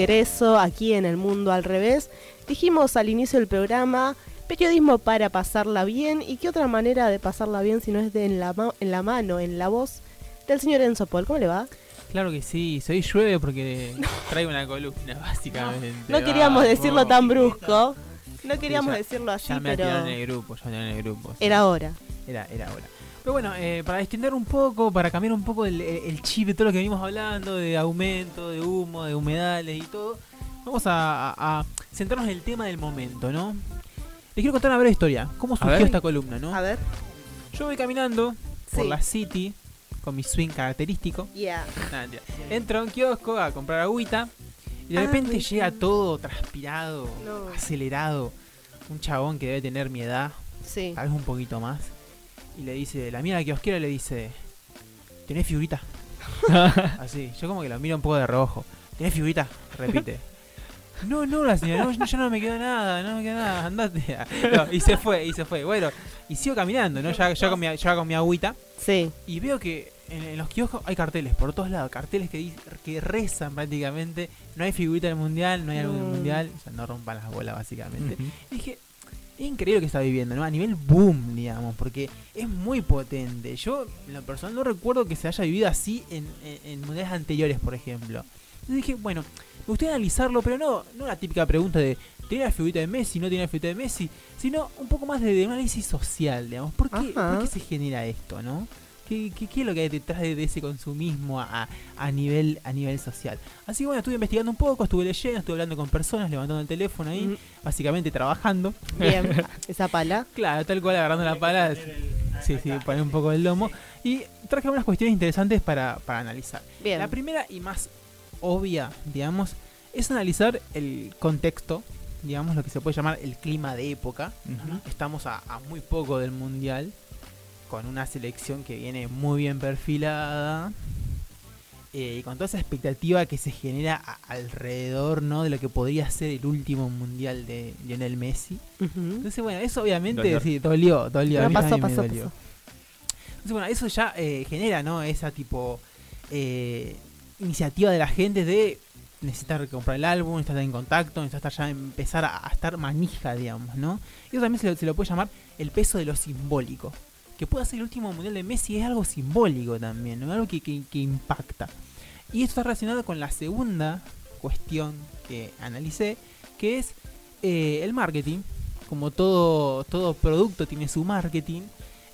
De regreso aquí en el mundo al revés, dijimos al inicio del programa periodismo para pasarla bien y qué otra manera de pasarla bien si no es de en la, ma- en la mano, en la voz del señor Enzo Paul. ¿Cómo le va? Claro que sí, soy llueve porque traigo una columna, básicamente. No queríamos Vamos. decirlo tan brusco, no queríamos ya- decirlo así, Ya me pero en el grupo, ya en el grupo. sí. era hora. Era, era hora. Pero bueno, eh, para extender un poco, para cambiar un poco el, chip de todo lo que venimos hablando, de aumento, de humo, de humedales y todo, vamos a, a- a centrarnos en el tema del momento, ¿no? Les quiero contar una breve historia. ¿Cómo surgió esta columna, no? A ver. Yo voy caminando por la City con mi swing característico. Yeah. Mentira. Entro a un kiosco a comprar agüita y de Ah, repente llega todo transpirado, No. acelerado. Un chabón que debe tener mi edad, Sí. tal vez un poquito más. Y le dice, la mía la kiosquera le dice, ¿tenés figurita? Así, yo como que lo miro un poco de rojo. ¿Tenés figurita? Repite. No, no, la señora, no, ya no me queda nada, no me queda nada, andate. No, y se fue, y se fue. Bueno, y sigo caminando, ¿no? Ya, ya, con, mi, ya con mi agüita. Sí. Y veo que en, en los kioscos hay carteles por todos lados, carteles que, que rezan prácticamente. No hay figurita del mundial, no hay algo del Mm. mundial, o sea, no rompan las bolas básicamente. Ujú. Y dije, es increíble lo que está viviendo, ¿no? A nivel boom, digamos, porque es muy potente. Yo, en lo personal, no recuerdo que se haya vivido así en, en- en mundiales anteriores, por ejemplo. Entonces dije, bueno, me gustaría analizarlo, pero no, no la típica pregunta de ¿tiene la figurita de Messi? ¿No tiene la figurita de Messi? Sino un poco más de, de análisis social, digamos. ¿Por qué, Ajá. por qué se genera esto, no? ¿Qué, qué, qué es lo que hay detrás de, de ese consumismo a, a nivel a nivel social? Así que bueno, estuve investigando un poco, estuve leyendo, estuve hablando con personas, levantando el teléfono ahí, Mm, básicamente trabajando. Bien. Esa pala. Claro, tal cual agarrando la pala. Sí, sí, poner un poco el lomo. Y traje algunas cuestiones interesantes para, para analizar. Bien. La primera y más obvia, digamos, es analizar el contexto, digamos, lo que se puede llamar el clima de época. Ujú. Estamos a, a muy poco del mundial, con una selección que viene muy bien perfilada. eh, y con toda esa expectativa que se genera a- alrededor ¿no? de lo que podría ser el último mundial de Lionel Messi. Entonces, bueno, eso obviamente Dolor. sí, dolió, dolió. pasó, pasó, dolió. pasó. Entonces, bueno, eso ya eh, genera, ¿no? Esa tipo eh, iniciativa de la gente de necesitar comprar el álbum, necesitar estar en contacto, necesitar ya empezar a, a estar manija, digamos, ¿no? Y eso también se lo, se lo puede llamar el peso de lo simbólico. Que pueda ser el último mundial de Messi es algo simbólico también, ¿no? Algo que, que- que impacta. Y esto está relacionado con la segunda cuestión que analicé, que es eh, el marketing. Como todo, todo producto tiene su marketing,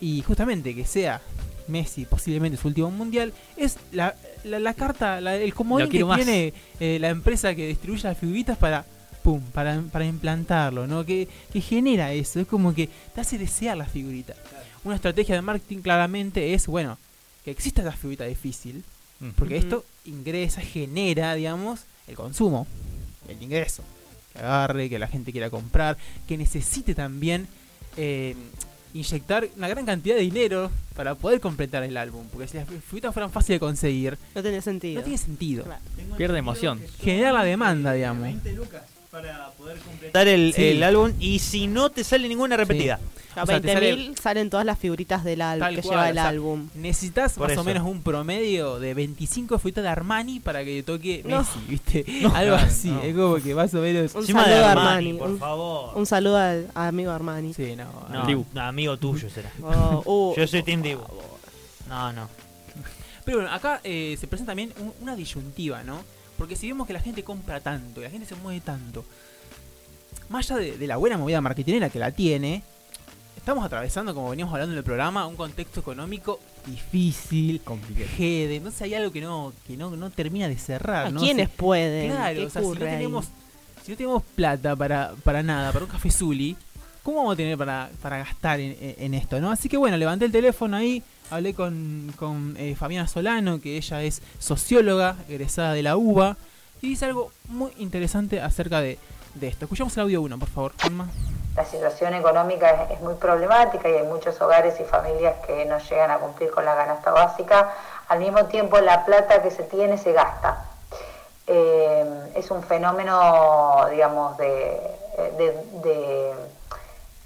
y justamente que sea Messi posiblemente su último mundial, es la, la, la carta, la- el comodín que más. tiene eh, la empresa que distribuye las figuritas para pum, para, para implantarlo, ¿no? Que, que genera eso, es como que te hace desear las figuritas. Una estrategia de marketing claramente es, bueno, que exista esa figurita difícil, porque esto ingresa, genera, digamos, el consumo, el ingreso. Que agarre, que la gente quiera comprar, que necesite también eh, inyectar una gran cantidad de dinero para poder completar el álbum. Porque si las figuritas fueran fáciles de conseguir, No tiene sentido. no tiene sentido. Claro. Pierde emoción. Generar la demanda, digamos. Dar el, Sí. el álbum y si no te sale ninguna repetida. A O sea, te 20.000 salen todas las figuritas del álbum que cual, lleva el o sea, álbum. Necesitas más o menos un promedio de 25 figuritas de Armani para que te toque No. Messi, ¿viste? Algo No, así, no. es como que más o menos... Un saludo de a Armani, Armani. por Un, favor. un saludo al a amigo Armani. Sí, no, No, Dibu. no, amigo tuyo será. Oh, uh, Yo soy Team por Dibu. favor. No, no. Pero bueno, acá eh, se presenta también un- una disyuntiva, ¿no? Porque si vemos que la gente compra tanto, y la gente se mueve tanto, más allá de, de la buena movida marketingera que la tiene, estamos atravesando, como veníamos hablando en el programa, un contexto económico difícil, Complicado. jede, entonces hay algo que no, que no, no termina de cerrar, ¿A ¿no? quiénes Si- pueden? Claro, ¿Qué o sea, si no tenemos, si no tenemos plata para, para nada, para un café Zuli, ¿cómo vamos a tener para, para gastar en, en- en esto, no? Así que bueno, levanté el teléfono ahí, hablé con, con eh, Fabiana Solano, que ella es socióloga, egresada de la UBA, y dice algo muy interesante acerca de, de esto. Escuchamos el audio 1, por favor, Juanma. la situación económica es, muy problemática y hay muchos hogares y familias que no llegan a cumplir con la canasta básica, al mismo tiempo la plata que se tiene se gasta. Eh, es un fenómeno, digamos, de- de,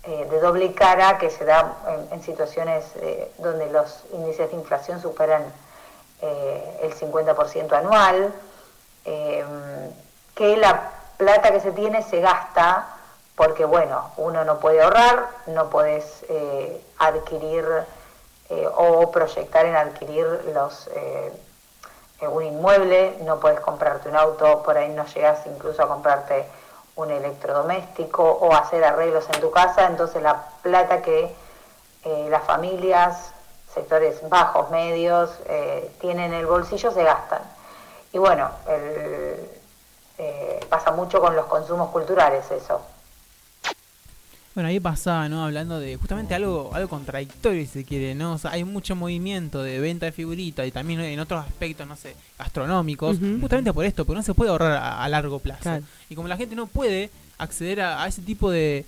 eh, de doble cara que se da en, situaciones eh, donde los índices de inflación superan eh, el 50% anual, eh, que la plata que se tiene se gasta porque, bueno, uno no puede ahorrar, no puedes eh, adquirir o proyectar en adquirir los... un inmueble, no puedes comprarte un auto, por ahí no llegas incluso a comprarte un electrodoméstico o hacer arreglos en tu casa, entonces la plata que eh, las familias, sectores bajos, medios, eh, tienen en el bolsillo se gastan. Y bueno, eh, pasa mucho con los consumos culturales eso. Bueno, ahí pasaba, ¿no? Hablando de justamente algo algo contradictorio, si se quiere, ¿no? O sea, hay mucho movimiento de venta de figuritas y también en otros aspectos, no sé, gastronómicos, Ujú. justamente por esto, porque no se puede ahorrar a, a largo plazo. Claro. Y como la gente no puede acceder a, a ese tipo de,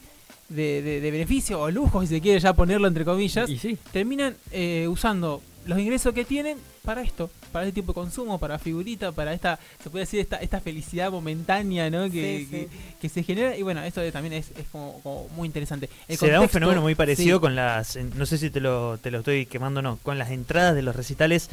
de, de, de beneficio o lujo, si se quiere ya ponerlo entre comillas, sí. terminan eh, usando los ingresos que tienen para esto, para este tipo de consumo, para figurita, para esta, se puede decir, esta, esta felicidad momentánea, ¿no? Que, Sí, sí. que, que se genera. Y bueno, esto también es, es como, como muy interesante. El Se da un fenómeno muy parecido sí, con las, no sé si te lo, te lo estoy quemando o no, con las entradas de los recitales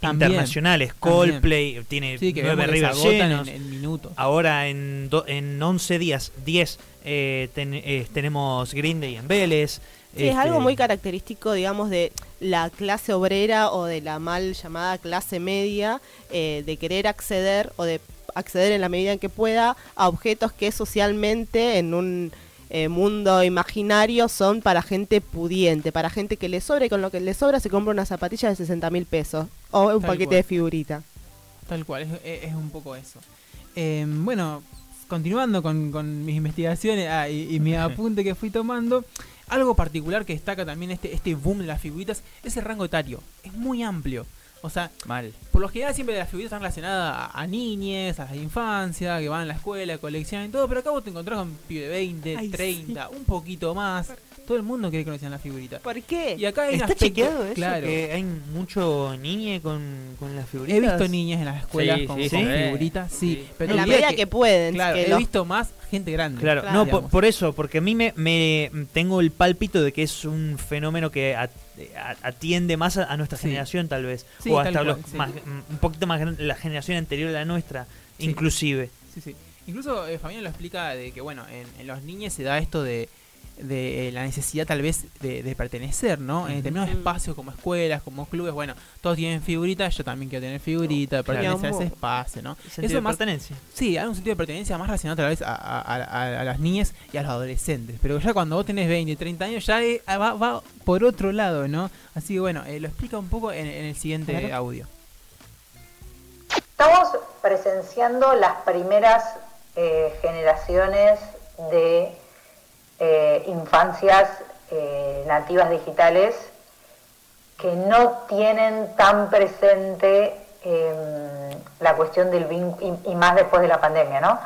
También, internacionales. también. Coldplay tiene sí, que nueve agotan llenos. en, en minutos. Ahora en, do- en 11 días, 10, eh, ten- eh, tenemos Green Day en Vélez. Sí, es Este, algo muy característico, digamos, de la clase obrera o de la mal llamada clase media, eh, de querer acceder o de acceder en la medida en que pueda a objetos que socialmente en un eh, mundo imaginario son para gente pudiente, para gente que le sobra y con lo que le sobra se compra una zapatilla de 60 mil pesos o un Tal paquete cual. de figurita. Tal cual, es, es- es un poco eso. Eh, bueno, continuando con, con mis investigaciones ah, y, y mi apunte que fui tomando, algo particular que destaca también este, este boom de las figuritas es el rango etario. Es muy amplio. O sea, Mal. por lo general siempre las figuritas están relacionadas a, a niñes, a la infancia, que van a la escuela, coleccionan y todo, pero acá vos te encontrás con pibe de 20, Ay, 30, un poquito más. Todo el mundo quiere conocer las figuritas. ¿Por qué? Y acá hay ¿Está aspecto- chequeado eso? Claro. Que hay mucho niñe con, con las figuritas. He visto niñas en las escuelas Sí, con, sí, con sí. figuritas, sí. Sí. Pero en la medida que, pueden. Claro, que he visto más gente grande. Claro, Claro. no, por, eso, porque a mí me, me tengo el pálpito de que es un fenómeno que a- atiende más a, a nuestra Sí. generación tal vez, Sí, o tal hasta cual, los sí. más, un poquito más grande, la generación anterior a la nuestra, Sí. inclusive. Sí, sí. Incluso eh, Fabián lo explica de que, bueno, en, en los niños se da esto de, de eh, la necesidad tal vez de, de pertenecer, ¿no? En determinados Ujú. espacios como escuelas, como clubes, bueno, todos tienen figuritas, yo también quiero tener figuritas, Claro. pertenecer a ese espacio, ¿no? Sentido Eso de más, pertenencia. sí, hay un sentido de pertenencia más relacionado tal vez a, a- a- a las niñas y a los adolescentes, pero ya cuando vos tenés 20, 30 años ya eh, va, va por otro lado, ¿no? Así que bueno, eh, lo explica un poco en, en el siguiente Claro. audio. Estamos presenciando las primeras eh, generaciones de eh, infancias eh, nativas digitales que no tienen tan presente eh, la cuestión del vínculo, y, más después de la pandemia, ¿no?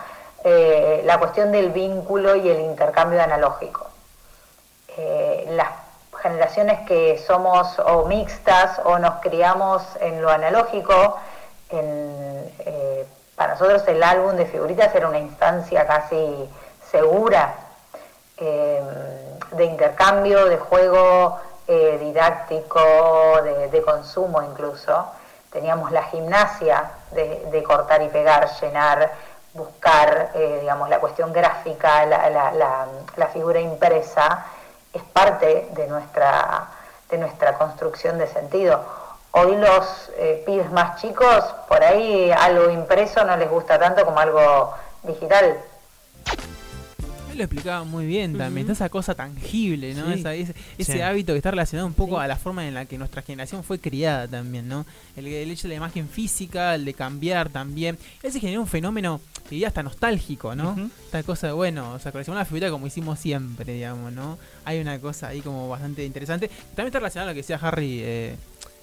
Eh, la cuestión del vínculo y el intercambio analógico. Las generaciones que somos o mixtas o nos criamos en lo analógico, para nosotros el álbum de figuritas era una instancia casi segura eh, de intercambio, de juego eh, didáctico, de, consumo incluso. Teníamos la gimnasia de, cortar y pegar, llenar, buscar, eh, digamos, la cuestión gráfica, la, figura impresa, es parte de nuestra, de nuestra construcción de sentido. Hoy los pibes más chicos, por ahí algo impreso no les gusta tanto como algo digital. Lo explicaba muy bien también, toda esa cosa tangible, ¿no? Sí. Esa- ese ese Sí. hábito que está relacionado un poco Sí. a la forma en la que nuestra generación fue criada también, ¿no? El, el hecho de la imagen física, el de cambiar también. Ese generó un fenómeno, que diría hasta nostálgico, ¿no? Ujú. Esta cosa de, bueno, o sea, coleccionar una figurita como hicimos siempre, digamos, ¿no? Hay una cosa ahí como bastante interesante. También está relacionado a lo que decía Harry. eh,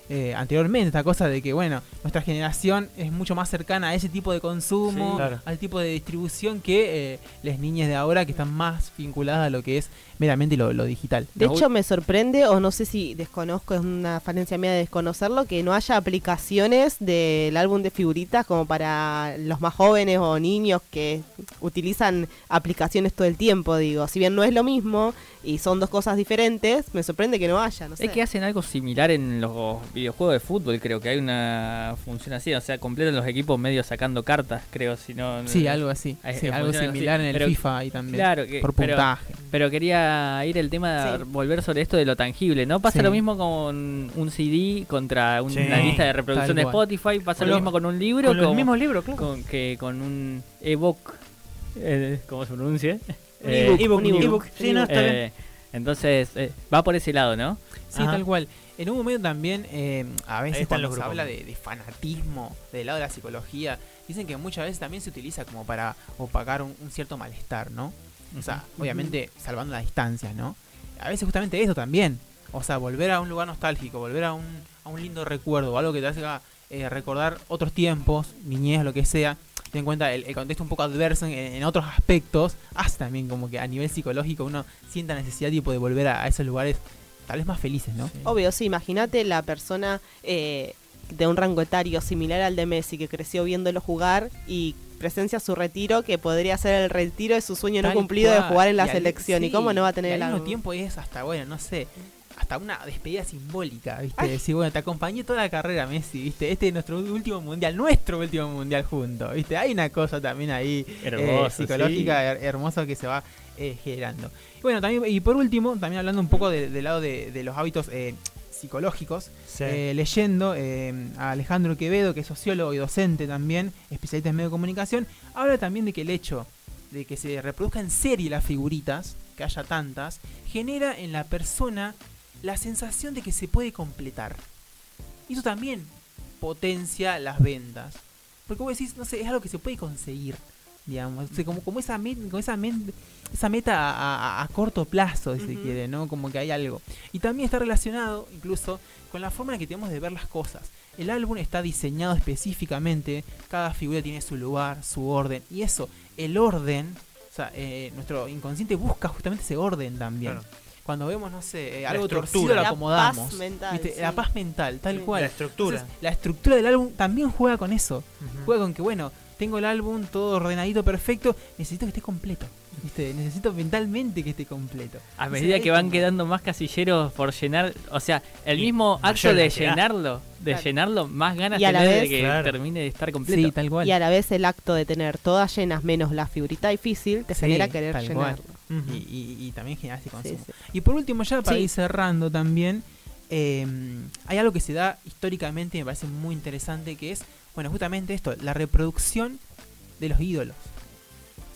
eh, anteriormente, esta cosa de que, bueno, nuestra generación es mucho más cercana a ese tipo de consumo, Sí, claro. al tipo de distribución que eh, las niñas de ahora que están más vinculadas a lo que es meramente lo, lo digital. De ¿no? hecho, me sorprende, o no sé si desconozco, es una falencia mía de desconocerlo, que no haya aplicaciones del álbum de figuritas como para los más jóvenes o niños que utilizan aplicaciones todo el tiempo, digo. Si bien no es lo mismo y son dos cosas diferentes, me sorprende que no haya, no sé. Es que hacen algo similar en los videojuegos de fútbol, creo que hay una función así, o sea, completan los equipos medio sacando cartas, creo, si no... Sí, algo así. Sí, eh, algo similar así. en el Pero- FIFA ahí también. Claro, que- por pero- puntaje. Pero quería ir el tema de Sí. volver sobre esto de lo tangible, ¿no? Pasa Sí. lo mismo con un CD contra un- Sí. una lista de reproducción de. Spotify, pasa Con lo lo- mismo con un libro, Con los como- mismos libros, claro. con, que con un ebook, eh, ¿cómo se pronuncia? Un Eh, ebook, ebook. Sí, no, está bien. eh, entonces, eh, va por ese lado, ¿no? Sí, Ajá. tal cual. En un momento también, eh, a veces cuando se habla de, de fanatismo del lado de la psicología, dicen que muchas veces también se utiliza como para opacar un, un cierto malestar, ¿no? O sea, obviamente salvando las distancias, ¿no? A veces justamente eso también. O sea, volver a un lugar nostálgico, volver a un, a un lindo recuerdo, algo que te haga eh, recordar otros tiempos, niñez, lo que sea. Ten en cuenta el, el contexto un poco adverso en, en otros aspectos, hace también como que a nivel psicológico uno sienta necesidad tipo de volver a, a esos lugares tal vez más felices, ¿no? Obvio, sí, imagínate la persona eh, de un rango etario similar al de Messi que creció viéndolo jugar y presencia su retiro que podría ser el retiro de su sueño no cumplido de jugar en la Y al- selección. ¿Y cómo no va a tener el mismo tiempo es hasta, bueno, no sé, hasta una despedida simbólica, ¿viste? Decir, bueno, te acompañé toda la carrera, Messi, ¿viste? Este es nuestro último mundial, nuestro último mundial juntos, ¿viste? Hay una cosa también ahí eh, Hermoso, psicológica her- hermosa que se va eh, generando. Y bueno, también, y por último, también hablando un poco de- del lado de, de los hábitos eh, psicológicos, Sí. eh, leyendo eh, a Alejandro Quevedo, que es sociólogo y docente también, especialista en medio de comunicación, habla también de que el hecho de que se reproduzca en serie las figuritas, que haya tantas, genera en la persona la sensación de que se puede completar. Y eso también potencia las ventas. Porque vos decís, no sé, es algo que se puede conseguir, digamos. O sea, como, como esa, met- como esa, men- esa meta a, a- a corto plazo, si se quiere, ¿no? Como que hay algo. Y también está relacionado, incluso, con la forma en que tenemos de ver las cosas. El álbum está diseñado específicamente, cada figura tiene su lugar, su orden. Y eso, el orden, o sea, eh, nuestro inconsciente busca justamente ese orden también. Claro. Cuando vemos, no sé, eh, La algo torcido estructura. lo La acomodamos. paz mental, ¿viste? sí. La paz mental, tal Sí. cual. La estructura. Entonces, la estructura del álbum también juega con eso. Juega con que, bueno, tengo el álbum todo ordenadito, perfecto, necesito que esté completo. ¿viste? Necesito mentalmente que esté completo. A medida que van quedando más casilleros por llenar, o sea, el Y mismo acto de llenarlo, de Claro. llenarlo, más ganas Y a la tenés de vez- que Claro. termine de estar completo. Sí, tal cual. Y a la vez el acto de tener todas llenas menos la figurita difícil te Sí, genera querer cual. Y, y- y también generar ese Sí, consumo. sí. Y por último, ya para Sí. ir cerrando también, eh, hay algo que se da históricamente y me parece muy interesante, que es, bueno, justamente esto, la reproducción de los ídolos.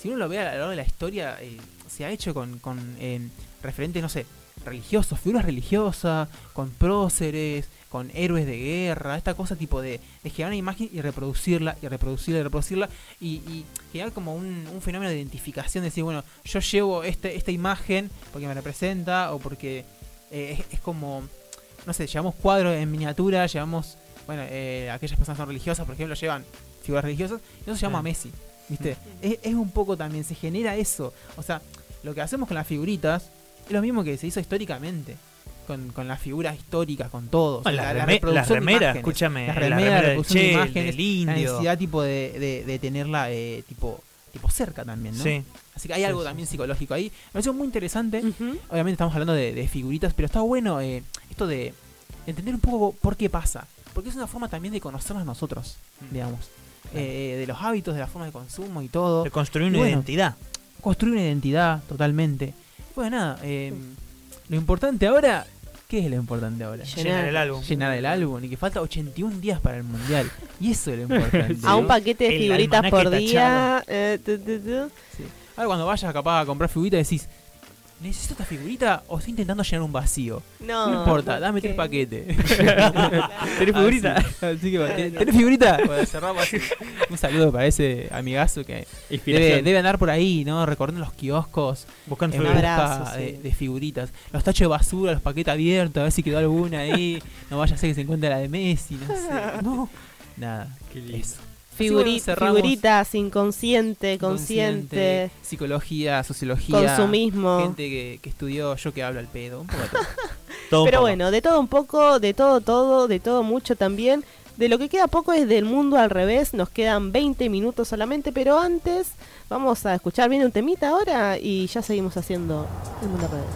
Si uno lo ve a lo largo de la historia, eh, se ha hecho con, con eh, referentes, no sé, religiosos, figuras religiosas, con próceres, con héroes de guerra, esta cosa tipo de, de generar una imagen y reproducirla, y reproducirla, y reproducirla, y, y generar como un, un fenómeno de identificación, de decir, bueno, yo llevo este, esta imagen porque me representa, o porque eh, es, es como, no sé, llevamos cuadros en miniatura, llevamos, bueno, eh, aquellas personas son religiosas, por ejemplo, llevan figuras religiosas, y eso se llama Sí. Messi, ¿viste? Es, es un poco también, se genera eso, o sea, lo que hacemos con las figuritas es lo mismo que se hizo históricamente. Con, con las figuras históricas, con todo. Bueno, la- las la reme- las reproducción de remeras, imágenes. escúchame, Las la remeras, remera la del reproducción de Che, imágenes, del la indio. necesidad tipo de, de, de tenerla eh, tipo, tipo cerca también, ¿no? Sí. Así que hay Sí, algo sí. también psicológico ahí. Me pareció muy interesante. Obviamente estamos hablando de, de figuritas, pero está bueno eh, esto de entender un poco por qué pasa. Porque es una forma también de conocernos nosotros, Mm. digamos. Eh, de los hábitos, de la forma de consumo y todo. De construir una bueno, identidad. Construir una identidad totalmente. Bueno, nada, eh, lo importante ahora, ¿qué es lo importante ahora? Llenar. Llenar el álbum. Llenar el álbum y que falta 81 días para el mundial. Y eso es lo importante. A un paquete de figuritas por día. eh, tu, tu, tu. Sí. Ahora cuando vayas capaz a comprar figuritas decís, ¿necesito esta figurita o estoy intentando llenar un vacío? No, No, importa, dame tres paquetes. ¿Tenés figurita? Así, así que, ¿ten- ¿tenés figurita? Bueno, cerramos así. Un saludo para ese amigazo que debe, Inspiración. debe andar por ahí, ¿no? Recorriendo los kioscos Buscando en Un figuritas. busca abrazo, de, sí. de figuritas. Los tachos de basura, los paquetes abiertos, a ver si quedó alguna ahí. No vaya a ser que se encuentre la de Messi, no sé. No, nada. Qué lindo. Eso. Figuri- Así cerramos figuritas, inconsciente, consciente, psicología, sociología, consumismo. gente que, que estudió, yo que hablo al pedo, un poco todo. Un Pero poco. bueno, de todo un poco, de todo, todo, de todo mucho también. De lo que queda poco es del mundo al revés. Nos quedan 20 minutos solamente, pero antes vamos a escuchar bien un temita ahora y ya seguimos haciendo el mundo al revés.